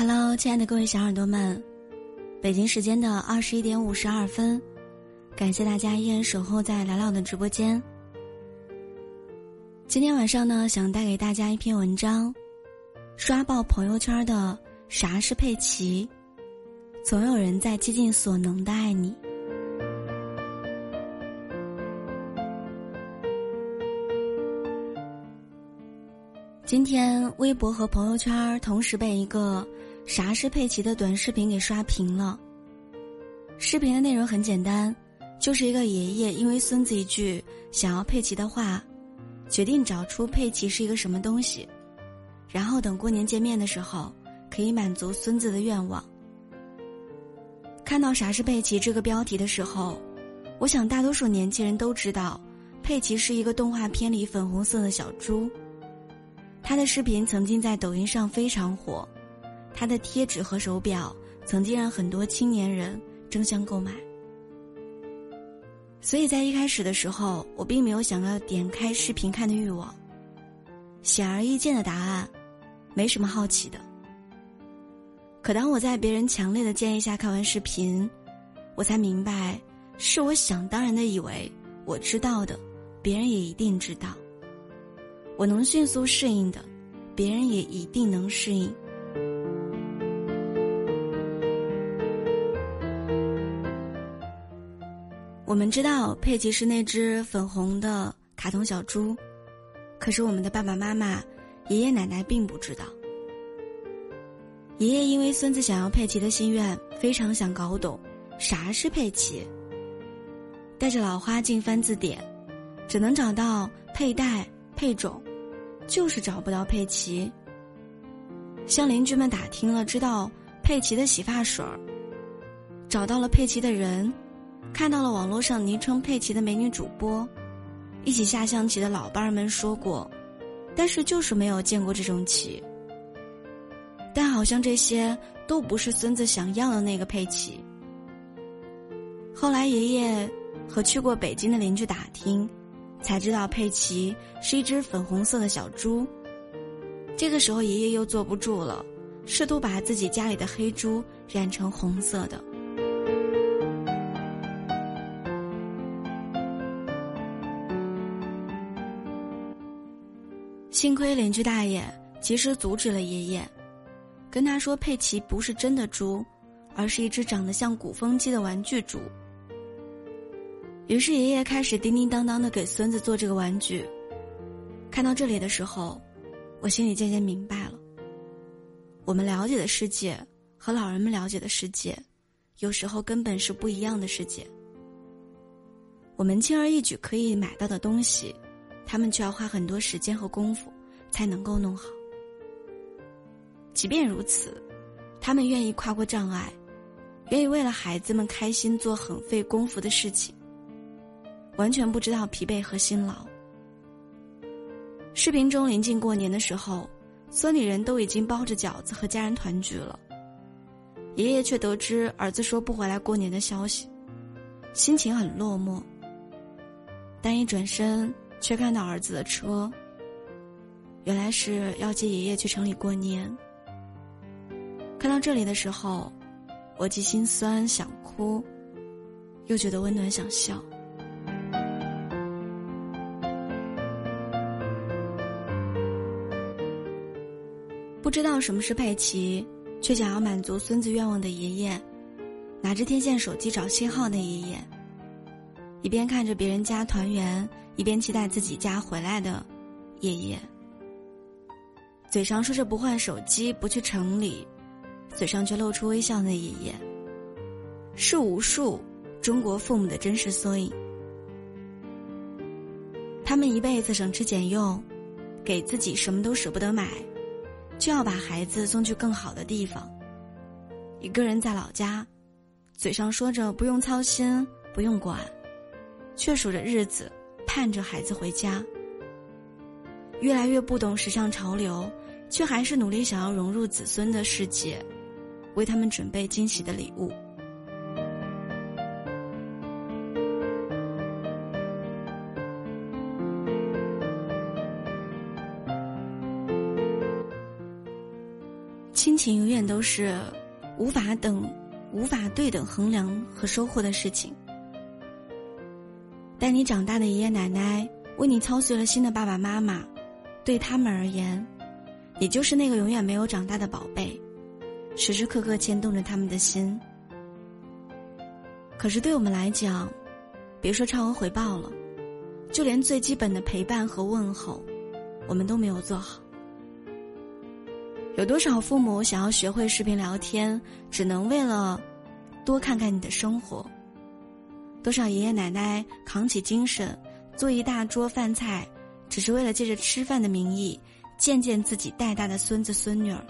Hello，亲爱的各位小耳朵们，北京时间的二十一点五十二分，感谢大家依然守候在聊聊的直播间。今天晚上呢，想带给大家一篇文章，刷爆朋友圈的啥是佩奇？总有人在竭尽所能的爱你。今天微博和朋友圈同时被一个“啥是佩奇”的短视频给刷屏了。视频的内容很简单，就是一个爷爷因为孙子一句想要佩奇的话，决定找出佩奇是一个什么东西，然后等过年见面的时候可以满足孙子的愿望。看到“啥是佩奇”这个标题的时候，我想大多数年轻人都知道，佩奇是一个动画片里粉红色的小猪。他的视频曾经在抖音上非常火，他的贴纸和手表曾经让很多青年人争相购买。所以在一开始的时候，我并没有想要点开视频看的欲望。显而易见的答案，没什么好奇的。可当我在别人强烈的建议下看完视频，我才明白，是我想当然的以为我知道的，别人也一定知道。我能迅速适应的，别人也一定能适应。我们知道佩奇是那只粉红的卡通小猪，可是我们的爸爸妈妈、爷爷奶奶并不知道。爷爷因为孙子想要佩奇的心愿，非常想搞懂啥是佩奇。带着老花镜翻字典，只能找到佩戴、配种。就是找不到佩奇。向邻居们打听了，知道佩奇的洗发水儿，找到了佩奇的人，看到了网络上昵称佩奇的美女主播，一起下象棋的老伴儿们说过，但是就是没有见过这种棋。但好像这些都不是孙子想要的那个佩奇。后来爷爷和去过北京的邻居打听。才知道佩奇是一只粉红色的小猪。这个时候，爷爷又坐不住了，试图把自己家里的黑猪染成红色的。幸亏邻居大爷及时阻止了爷爷，跟他说佩奇不是真的猪，而是一只长得像鼓风机的玩具猪。于是爷爷开始叮叮当当的给孙子做这个玩具。看到这里的时候，我心里渐渐明白了：我们了解的世界和老人们了解的世界，有时候根本是不一样的世界。我们轻而易举可以买到的东西，他们却要花很多时间和功夫才能够弄好。即便如此，他们愿意跨过障碍，愿意为了孩子们开心做很费功夫的事情。完全不知道疲惫和辛劳。视频中临近过年的时候，村里人都已经包着饺子和家人团聚了，爷爷却得知儿子说不回来过年的消息，心情很落寞。但一转身，却看到儿子的车，原来是要接爷爷去城里过年。看到这里的时候，我既心酸想哭，又觉得温暖想笑。不知道什么是佩奇，却想要满足孙子愿望的爷爷，拿着天线手机找信号的爷爷，一边看着别人家团圆，一边期待自己家回来的爷爷，嘴上说着不换手机不去城里，嘴上却露出微笑的爷爷，是无数中国父母的真实缩影。他们一辈子省吃俭用，给自己什么都舍不得买。就要把孩子送去更好的地方。一个人在老家，嘴上说着不用操心、不用管，却数着日子，盼着孩子回家。越来越不懂时尚潮流，却还是努力想要融入子孙的世界，为他们准备惊喜的礼物。亲情永远都是无法等、无法对等衡量和收获的事情。带你长大的爷爷奶奶，为你操碎了心的爸爸妈妈，对他们而言，你就是那个永远没有长大的宝贝，时时刻刻牵动着他们的心。可是对我们来讲，别说超额回报了，就连最基本的陪伴和问候，我们都没有做好。有多少父母想要学会视频聊天，只能为了多看看你的生活？多少爷爷奶奶扛起精神做一大桌饭菜，只是为了借着吃饭的名义见见自己带大的孙子孙女儿？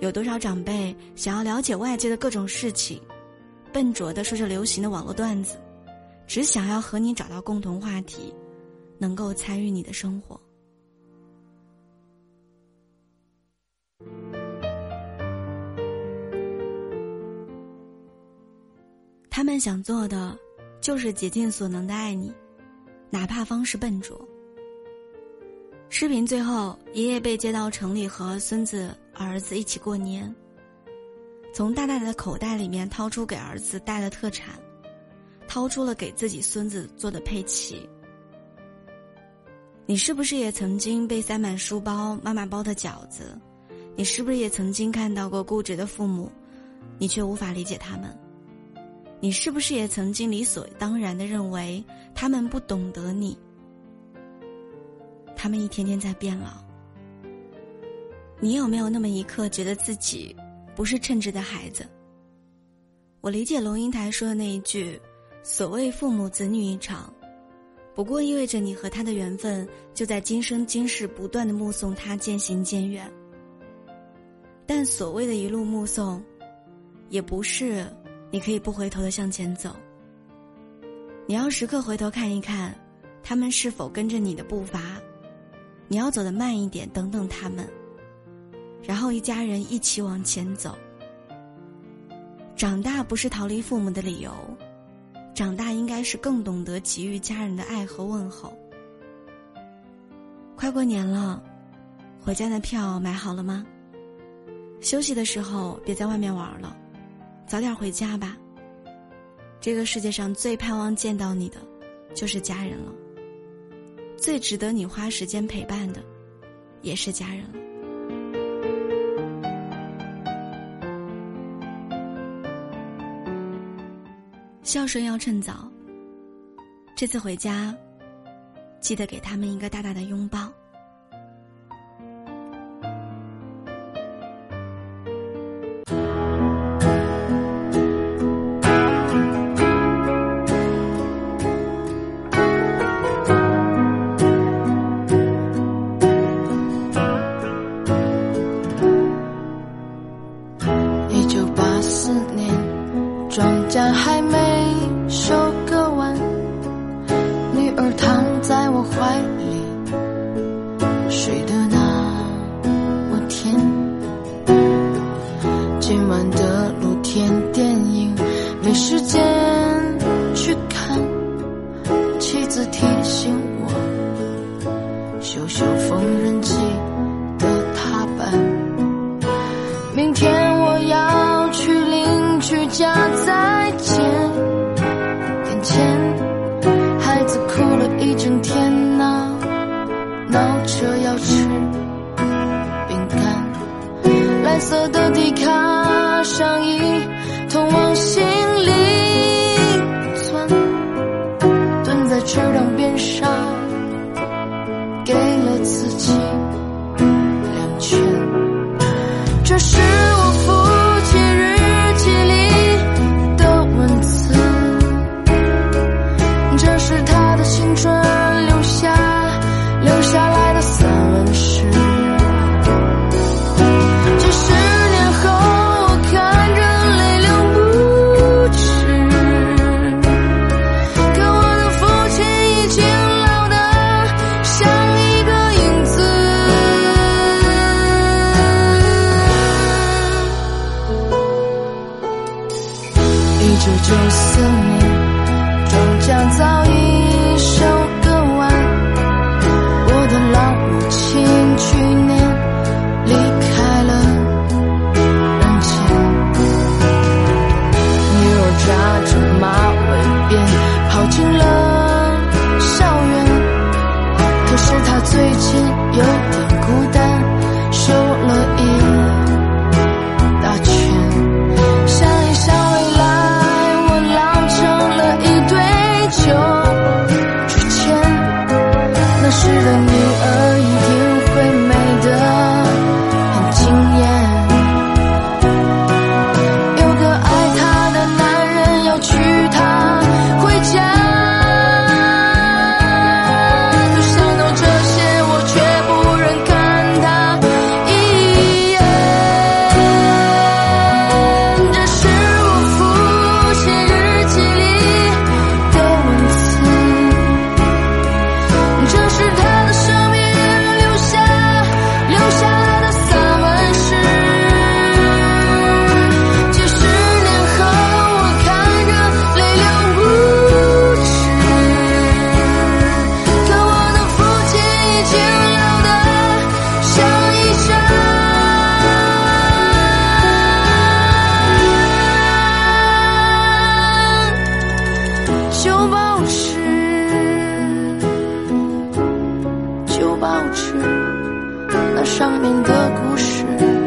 有多少长辈想要了解外界的各种事情，笨拙的说着流行的网络段子，只想要和你找到共同话题，能够参与你的生活？他们想做的，就是竭尽所能的爱你，哪怕方式笨拙。视频最后，爷爷被接到城里和孙子、儿子一起过年。从大大的口袋里面掏出给儿子带的特产，掏出了给自己孙子做的佩奇。你是不是也曾经被塞满书包妈妈包的饺子？你是不是也曾经看到过固执的父母，你却无法理解他们？你是不是也曾经理所当然的认为他们不懂得你？他们一天天在变老。你有没有那么一刻觉得自己不是称职的孩子？我理解龙应台说的那一句：“所谓父母子女一场，不过意味着你和他的缘分就在今生今世不断的目送他渐行渐远。”但所谓的一路目送，也不是。你可以不回头的向前走。你要时刻回头看一看，他们是否跟着你的步伐。你要走得慢一点，等等他们，然后一家人一起往前走。长大不是逃离父母的理由，长大应该是更懂得给予家人的爱和问候。快过年了，回家的票买好了吗？休息的时候别在外面玩了。早点回家吧。这个世界上最盼望见到你的，就是家人了。最值得你花时间陪伴的，也是家人了。孝顺要趁早。这次回家，记得给他们一个大大的拥抱。那上面的故事。